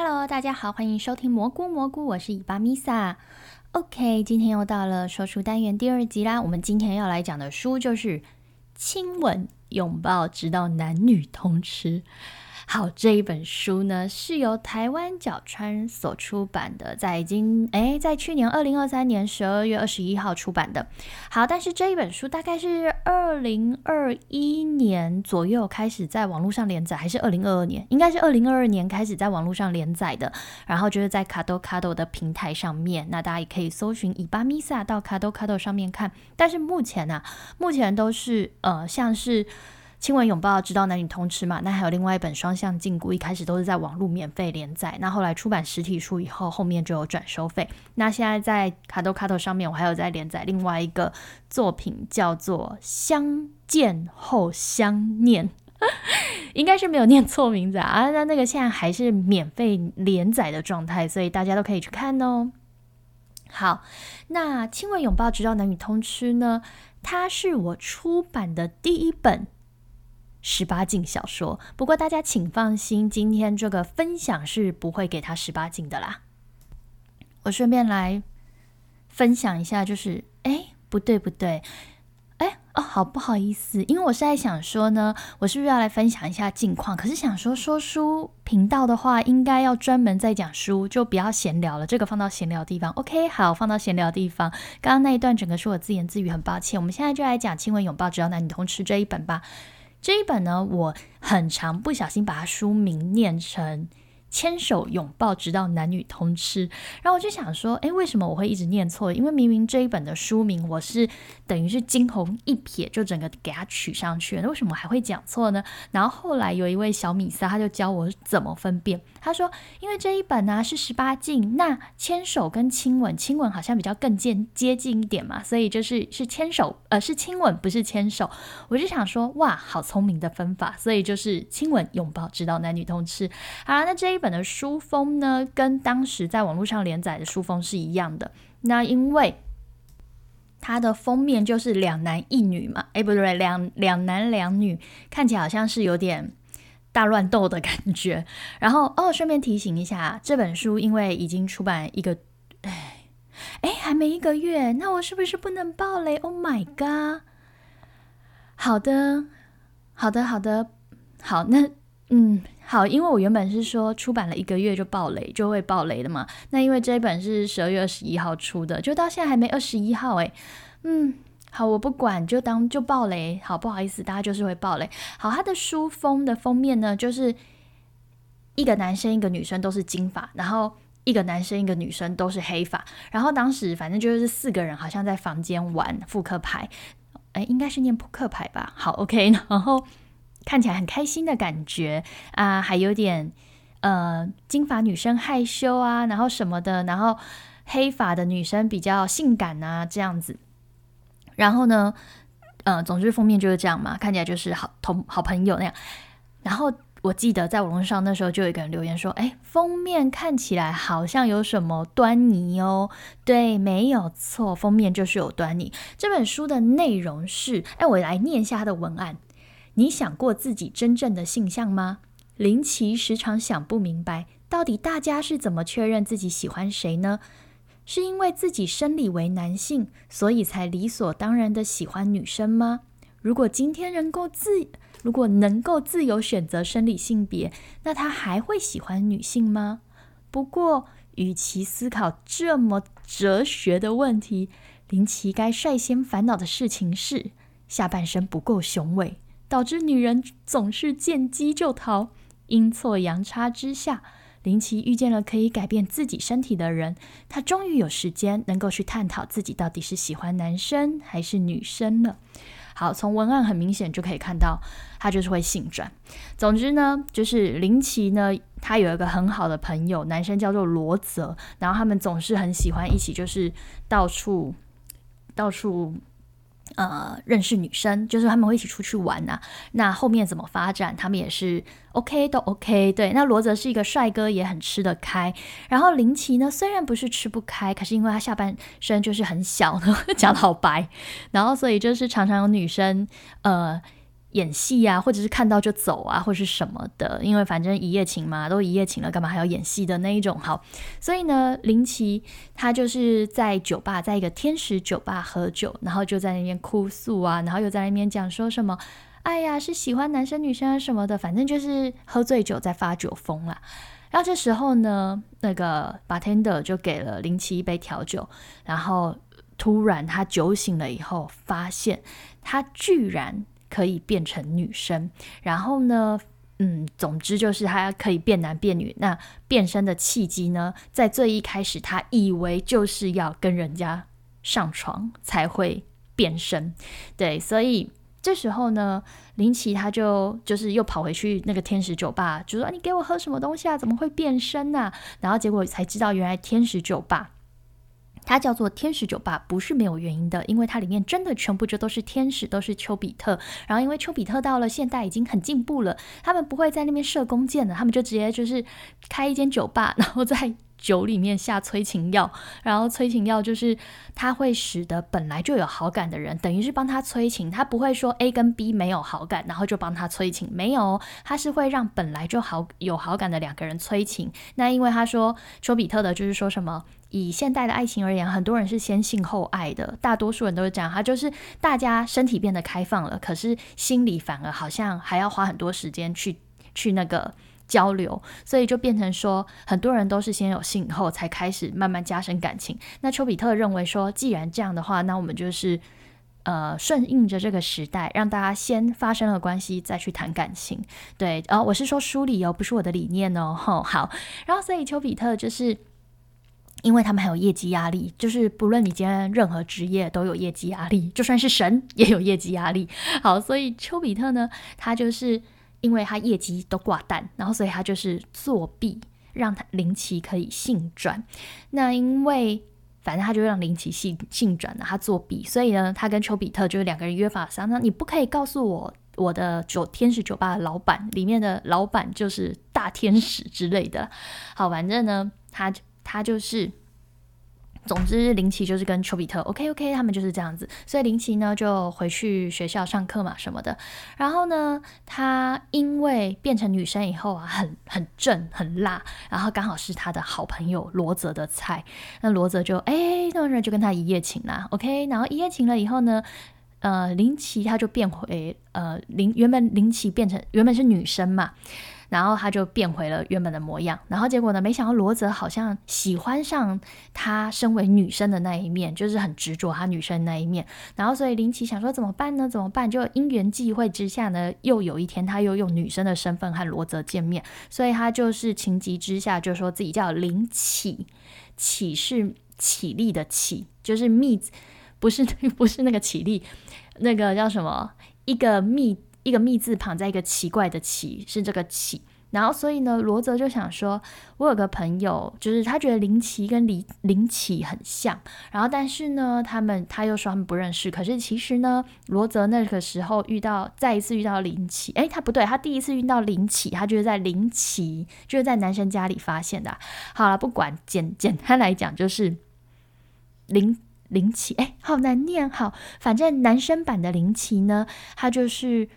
Hello，大家好，欢迎收听蘑菇蘑菇，我是伊巴米萨。OK，今天又到了说书单元第二集啦。我们今天要来讲的书就是亲吻、拥抱，直到男女通吃。好，这一本书呢是由台湾角川所出版的，在已经哎，在去年二零二三年十二月二十一号出版的。好，但是这一本书大概是二零二一年左右开始在网络上连载，还是二零二二年？应该是二零二二年开始在网络上连载的。然后就是在卡多卡多的平台上面，那大家也可以搜寻以巴米萨到卡多卡多上面看。但是目前呢，目前都是呃，像是。亲吻拥抱，直到男女通吃嘛。那还有另外一本双向禁锢，一开始都是在网络免费连载，那后来出版实体书以后，后面就有转收费。那现在在卡豆卡豆上面，我还有在连载另外一个作品，叫做《相见后相念》，应该是没有念错名字啊。那那个现在还是免费连载的状态，所以大家都可以去看哦。好，那亲吻拥抱，直到男女通吃呢？它是我出版的第一本。十八禁小说，不过大家请放心，今天这个分享是不会给他十八禁的啦。我顺便来分享一下，就是哎，不对不对，哎哦，好不好意思，因为我是在想说呢，我是不是要来分享一下近况？可是想说说书频道的话，应该要专门在讲书，就不要闲聊了。这个放到闲聊地方，OK，好，放到闲聊地方。刚刚那一段整个是我自言自语，很抱歉。我们现在就来讲《亲吻拥抱，只要男女通吃》这一本吧。这一本呢，我很常不小心把它书名念成。牵手拥抱，直到男女通吃。然后我就想说，哎，为什么我会一直念错？因为明明这一本的书名，我是等于是惊鸿一瞥就整个给它取上去了。那为什么还会讲错呢？然后后来有一位小米撒，他就教我怎么分辨。他说，因为这一本呢是十八禁，那牵手跟亲吻，亲吻好像比较更接接近一点嘛，所以就是是牵手，呃，是亲吻，不是牵手。我就想说，哇，好聪明的分法。所以就是亲吻拥抱，直到男女通吃。好，那这一。本的书封呢，跟当时在网络上连载的书封是一样的。那因为它的封面就是两男一女嘛，哎，不对，两两男两女，看起来好像是有点大乱斗的感觉。然后哦，顺便提醒一下，这本书因为已经出版一个，哎，还没一个月，那我是不是不能爆雷？Oh my god！好的，好的，好的，好，那嗯。好，因为我原本是说出版了一个月就爆雷，就会爆雷的嘛。那因为这一本是十二月二十一号出的，就到现在还没二十一号诶。嗯，好，我不管，就当就爆雷。好，不好意思，大家就是会爆雷。好，它的书封的封面呢，就是一个男生一个女生都是金发，然后一个男生一个女生都是黑发。然后当时反正就是四个人好像在房间玩扑克牌，哎，应该是念扑克牌吧。好，OK，然后。看起来很开心的感觉啊，还有点呃金发女生害羞啊，然后什么的，然后黑发的女生比较性感啊，这样子。然后呢，呃，总之封面就是这样嘛，看起来就是好同好朋友那样。然后我记得在网络上那时候就有一个人留言说：“哎，封面看起来好像有什么端倪哦。”对，没有错，封面就是有端倪。这本书的内容是，哎，我来念一下它的文案。你想过自己真正的性向吗？林奇时常想不明白，到底大家是怎么确认自己喜欢谁呢？是因为自己生理为男性，所以才理所当然的喜欢女生吗？如果今天能够自，如果能够自由选择生理性别，那他还会喜欢女性吗？不过，与其思考这么哲学的问题，林奇该率先烦恼的事情是下半身不够雄伟。导致女人总是见机就逃，阴错阳差之下，林奇遇见了可以改变自己身体的人。他终于有时间能够去探讨自己到底是喜欢男生还是女生了。好，从文案很明显就可以看到，他就是会性转。总之呢，就是林奇呢，他有一个很好的朋友，男生叫做罗泽，然后他们总是很喜欢一起，就是到处到处。呃，认识女生就是他们会一起出去玩呐。那后面怎么发展，他们也是 OK 都 OK。对，那罗泽是一个帅哥，也很吃得开。然后林奇呢，虽然不是吃不开，可是因为他下半身就是很小，讲的好白，然后所以就是常常有女生呃演戏啊，或者是看到就走啊，或是什么的，因为反正一夜情嘛，都一夜情了，干嘛还要演戏的那一种？好，所以呢，林奇他就是在酒吧，在一个天使酒吧喝酒，然后就在那边哭诉啊，然后又在那边讲说什么，哎呀，是喜欢男生女生啊什么的，反正就是喝醉酒在发酒疯啦。然后这时候呢，那个 bartender 就给了林奇一杯调酒，然后突然他酒醒了以后，发现他居然。可以变成女生，然后呢，嗯，总之就是他可以变男变女。那变身的契机呢，在最一开始，他以为就是要跟人家上床才会变身，对，所以这时候呢，林奇他就就是又跑回去那个天使酒吧，就说：“你给我喝什么东西啊？怎么会变身呢？”然后结果才知道，原来天使酒吧。它叫做天使酒吧，不是没有原因的，因为它里面真的全部就都是天使，都是丘比特。然后因为丘比特到了现代已经很进步了，他们不会在那边射弓箭了，他们就直接就是开一间酒吧，然后在。酒里面下催情药，然后催情药就是它会使得本来就有好感的人，等于是帮他催情，他不会说 A 跟 B 没有好感，然后就帮他催情，没有，他是会让本来就好有好感的两个人催情。那因为他说丘比特的就是说什么，以现代的爱情而言，很多人是先性后爱的，大多数人都是这样，他就是大家身体变得开放了，可是心里反而好像还要花很多时间去去那个。交流，所以就变成说，很多人都是先有性后才开始慢慢加深感情。那丘比特认为说，既然这样的话，那我们就是呃顺应着这个时代，让大家先发生了关系，再去谈感情。对，呃，我是说书里哦，不是我的理念哦。好，然后所以丘比特就是因为他们还有业绩压力，就是不论你今天任何职业都有业绩压力，就算是神也有业绩压力。好，所以丘比特呢，他就是。因为他业绩都挂蛋，然后所以他就是作弊，让他林奇可以性转。那因为反正他就让林奇性性转了，他作弊，所以呢，他跟丘比特就是两个人约法三章，你不可以告诉我我的酒天使酒吧的老板里面的老板就是大天使之类的。好，反正呢，他就他就是。总之，林奇就是跟丘比特，OK OK，他们就是这样子。所以林奇呢就回去学校上课嘛什么的。然后呢，他因为变成女生以后啊，很很正很辣，然后刚好是他的好朋友罗泽的菜。那罗泽就哎，那人就跟他一夜情啦，OK。然后一夜情了以后呢，呃，林奇他就变回呃林原本林奇变成原本是女生嘛。然后他就变回了原本的模样，然后结果呢？没想到罗泽好像喜欢上他身为女生的那一面，就是很执着他女生那一面。然后所以林奇想说怎么办呢？怎么办？就因缘际会之下呢，又有一天他又用女生的身份和罗泽见面，所以他就是情急之下就说自己叫林启，启是起立的起，就是密，不是 不是那个起立，那个叫什么？一个密。一个“密”字旁，在一个奇怪的“奇”，是这个“奇”。然后，所以呢，罗泽就想说，我有个朋友，就是他觉得林奇跟林林奇很像。然后，但是呢，他们他又说他们不认识。可是其实呢，罗泽那个时候遇到再一次遇到林奇，诶，他不对，他第一次遇到林奇，他就是在林奇就是在男生家里发现的。好了，不管简简单来讲，就是林林奇，哎，好难念。好，反正男生版的林奇呢，他就是。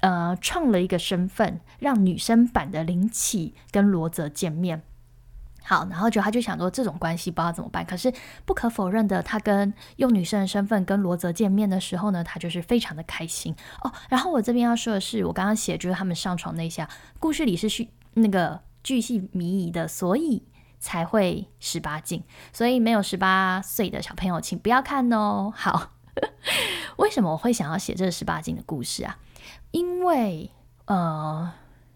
呃，创了一个身份，让女生版的林启跟罗泽见面。好，然后就他就想说这种关系不知道怎么办。可是不可否认的，他跟用女生的身份跟罗泽见面的时候呢，他就是非常的开心哦。然后我这边要说的是，我刚刚写就是他们上床那一下，故事里是虚那个巨细靡遗的，所以才会十八禁。所以没有十八岁的小朋友，请不要看哦。好，为什么我会想要写这个十八禁的故事啊？因为呃，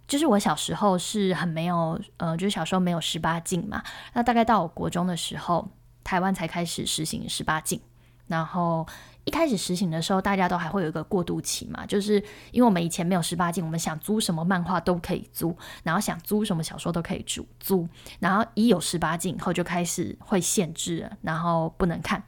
就是我小时候是很没有呃，就是小时候没有十八禁嘛。那大概到我国中的时候，台湾才开始实行十八禁。然后一开始实行的时候，大家都还会有一个过渡期嘛，就是因为我们以前没有十八禁，我们想租什么漫画都可以租，然后想租什么小说都可以租租。然后一有十八禁以后，就开始会限制了，然后不能看。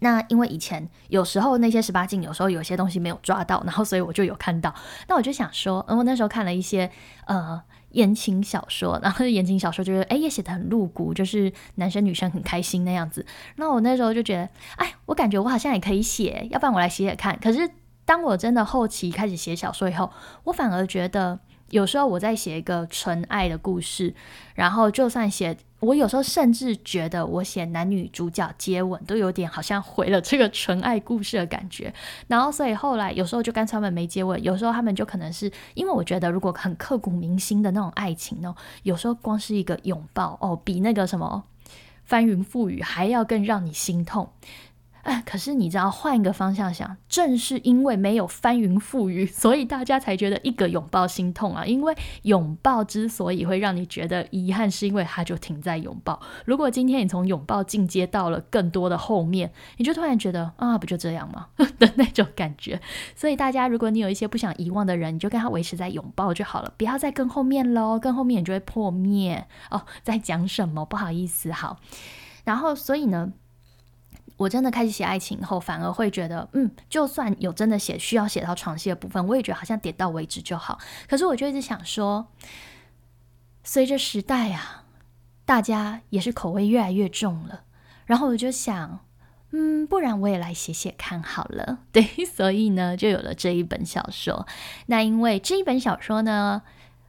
那因为以前有时候那些十八禁，有时候有些东西没有抓到，然后所以我就有看到。那我就想说，嗯，我那时候看了一些呃言情小说，然后言情小说就是哎也写的很露骨，就是男生女生很开心那样子。那我那时候就觉得，哎，我感觉我好像也可以写，要不然我来写写看。可是当我真的后期开始写小说以后，我反而觉得。有时候我在写一个纯爱的故事，然后就算写，我有时候甚至觉得我写男女主角接吻都有点好像毁了这个纯爱故事的感觉。然后所以后来有时候就干脆他们没接吻，有时候他们就可能是因为我觉得如果很刻骨铭心的那种爱情呢，有时候光是一个拥抱哦，比那个什么翻云覆雨还要更让你心痛。可是你知道，换一个方向想，正是因为没有翻云覆雨，所以大家才觉得一个拥抱心痛啊。因为拥抱之所以会让你觉得遗憾，是因为它就停在拥抱。如果今天你从拥抱进阶到了更多的后面，你就突然觉得啊，不就这样吗 的那种感觉。所以大家，如果你有一些不想遗忘的人，你就跟他维持在拥抱就好了，不要再更后面喽，更后面你就会破灭哦。在讲什么？不好意思，好。然后，所以呢？我真的开始写爱情后，反而会觉得，嗯，就算有真的写需要写到床戏的部分，我也觉得好像点到为止就好。可是我就一直想说，随着时代啊，大家也是口味越来越重了。然后我就想，嗯，不然我也来写写看好了。对，所以呢，就有了这一本小说。那因为这一本小说呢，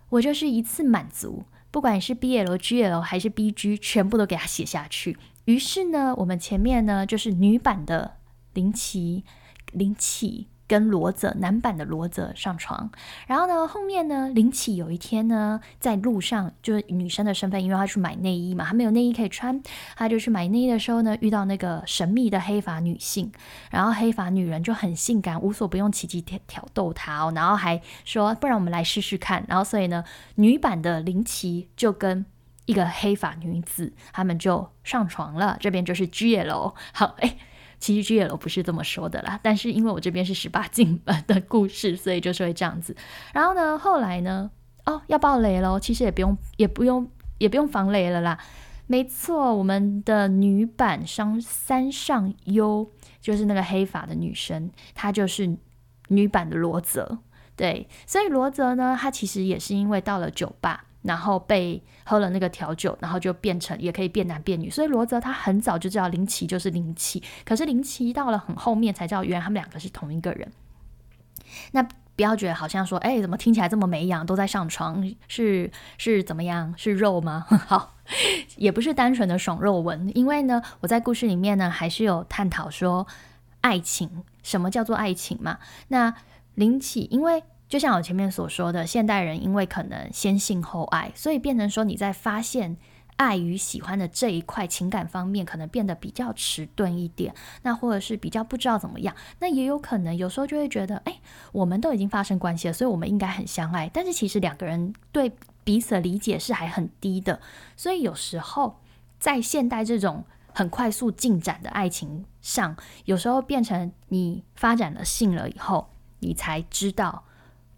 我就是一次满足，不管是 BL、GL 还是 BG，全部都给它写下去。于是呢，我们前面呢就是女版的林奇、林奇跟罗泽，男版的罗泽上床。然后呢，后面呢，林奇有一天呢在路上，就是女生的身份，因为她去买内衣嘛，她没有内衣可以穿，她就去买内衣的时候呢，遇到那个神秘的黑发女性，然后黑发女人就很性感，无所不用其极挑挑逗她哦，然后还说，不然我们来试试看。然后所以呢，女版的林奇就跟。一个黑发女子，他们就上床了。这边就是 G L，好，哎，其实 G L 不是这么说的啦，但是因为我这边是十八 禁的故事，所以就是会这样子。然后呢，后来呢，哦，要爆雷喽，其实也不用，也不用，也不用防雷了啦。没错，我们的女版上三上优就是那个黑发的女生，她就是女版的罗泽。对，所以罗泽呢，她其实也是因为到了酒吧。然后被喝了那个调酒，然后就变成也可以变男变女。所以罗泽他很早就知道林奇就是林奇，可是林奇到了很后面才知道，原来他们两个是同一个人。那不要觉得好像说，哎，怎么听起来这么没样，都在上床，是是怎么样？是肉吗？好，也不是单纯的爽肉文，因为呢，我在故事里面呢，还是有探讨说爱情，什么叫做爱情嘛？那林奇因为。就像我前面所说的，现代人因为可能先性后爱，所以变成说你在发现爱与喜欢的这一块情感方面，可能变得比较迟钝一点。那或者是比较不知道怎么样，那也有可能有时候就会觉得，哎，我们都已经发生关系了，所以我们应该很相爱。但是其实两个人对彼此的理解是还很低的，所以有时候在现代这种很快速进展的爱情上，有时候变成你发展了性了以后，你才知道。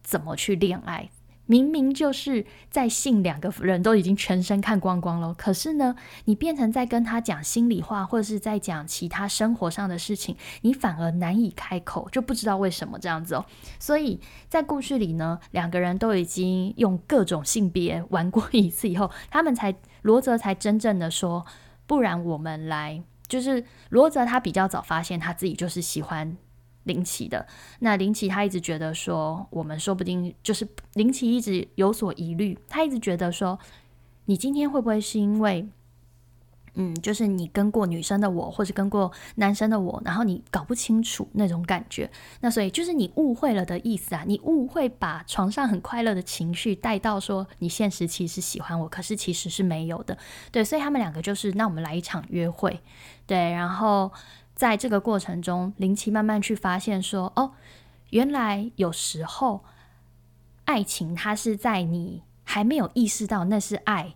怎么去恋爱？明明就是在性，两个人都已经全身看光光了，可是呢，你变成在跟他讲心里话，或者是在讲其他生活上的事情，你反而难以开口，就不知道为什么这样子哦。所以在故事里呢，两个人都已经用各种性别玩过一次以后，他们才罗泽才真正的说，不然我们来，就是罗泽他比较早发现他自己就是喜欢。林奇的。那林奇，他一直觉得说，我们说不定就是林奇一直有所疑虑，他一直觉得说，你今天会不会是因为，嗯，就是你跟过女生的我，或者跟过男生的我，然后你搞不清楚那种感觉，那所以就是你误会了的意思啊，你误会把床上很快乐的情绪带到说，你现实其实喜欢我，可是其实是没有的，对，所以他们两个就是，那我们来一场约会，对，然后。在这个过程中，林奇慢慢去发现说：“哦，原来有时候爱情它是在你还没有意识到那是爱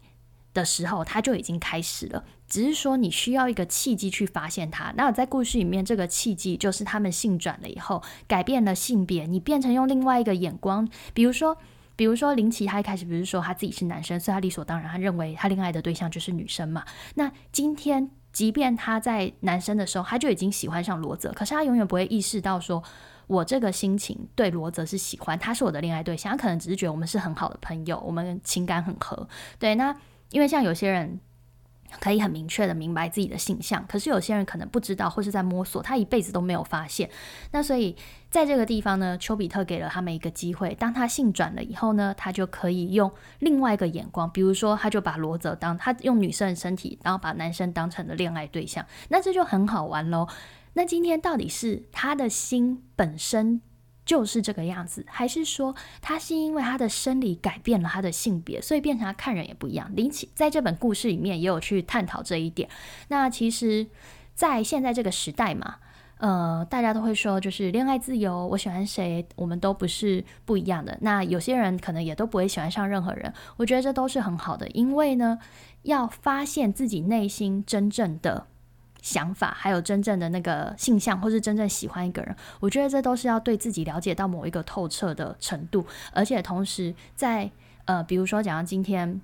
的时候，它就已经开始了。只是说你需要一个契机去发现它。那在故事里面，这个契机就是他们性转了以后，改变了性别，你变成用另外一个眼光。比如说，比如说林奇他一开始不是说他自己是男生，所以他理所当然，他认为他恋爱的对象就是女生嘛。那今天。即便他在男生的时候，他就已经喜欢上罗泽，可是他永远不会意识到，说我这个心情对罗泽是喜欢，他是我的恋爱对象。他可能只是觉得我们是很好的朋友，我们情感很合。对，那因为像有些人，可以很明确的明白自己的性向，可是有些人可能不知道，或是在摸索，他一辈子都没有发现。那所以在这个地方呢，丘比特给了他们一个机会，当他性转了以后呢，他就可以用另外一个眼光，比如说他就把罗泽当他用女生的身体，然后把男生当成了恋爱对象，那这就很好玩喽。那今天到底是他的心本身？就是这个样子，还是说他是因为他的生理改变了他的性别，所以变成他看人也不一样？林奇在这本故事里面也有去探讨这一点。那其实，在现在这个时代嘛，呃，大家都会说就是恋爱自由，我喜欢谁，我们都不是不一样的。那有些人可能也都不会喜欢上任何人，我觉得这都是很好的，因为呢，要发现自己内心真正的。想法还有真正的那个性向，或是真正喜欢一个人，我觉得这都是要对自己了解到某一个透彻的程度，而且同时在呃，比如说讲到今天，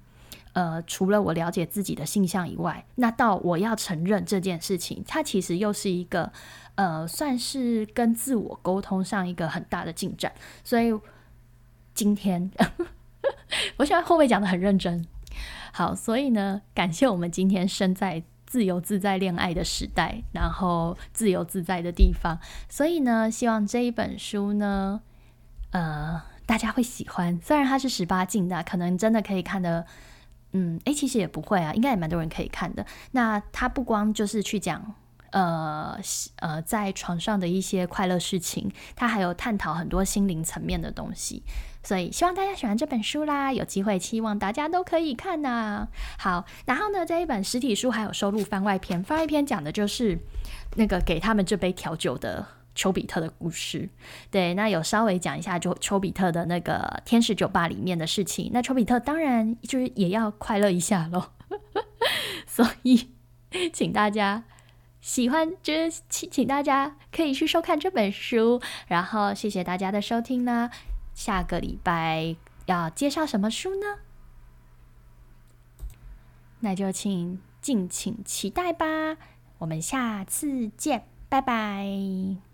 呃，除了我了解自己的性向以外，那到我要承认这件事情，它其实又是一个呃，算是跟自我沟通上一个很大的进展。所以今天，我现在会不会讲的很认真？好，所以呢，感谢我们今天生在。自由自在恋爱的时代，然后自由自在的地方，所以呢，希望这一本书呢，呃，大家会喜欢。虽然它是十八禁的，可能真的可以看的，嗯，诶，其实也不会啊，应该也蛮多人可以看的。那它不光就是去讲。呃呃，在床上的一些快乐事情，他还有探讨很多心灵层面的东西，所以希望大家喜欢这本书啦。有机会，希望大家都可以看呐。好，然后呢，这一本实体书还有收录番外篇，番外篇讲的就是那个给他们这杯调酒的丘比特的故事。对，那有稍微讲一下就丘比特的那个天使酒吧里面的事情。那丘比特当然就是也要快乐一下咯。所以请大家。喜欢，就请请大家可以去收看这本书，然后谢谢大家的收听呢。下个礼拜要介绍什么书呢？那就请敬请期待吧。我们下次见，拜拜。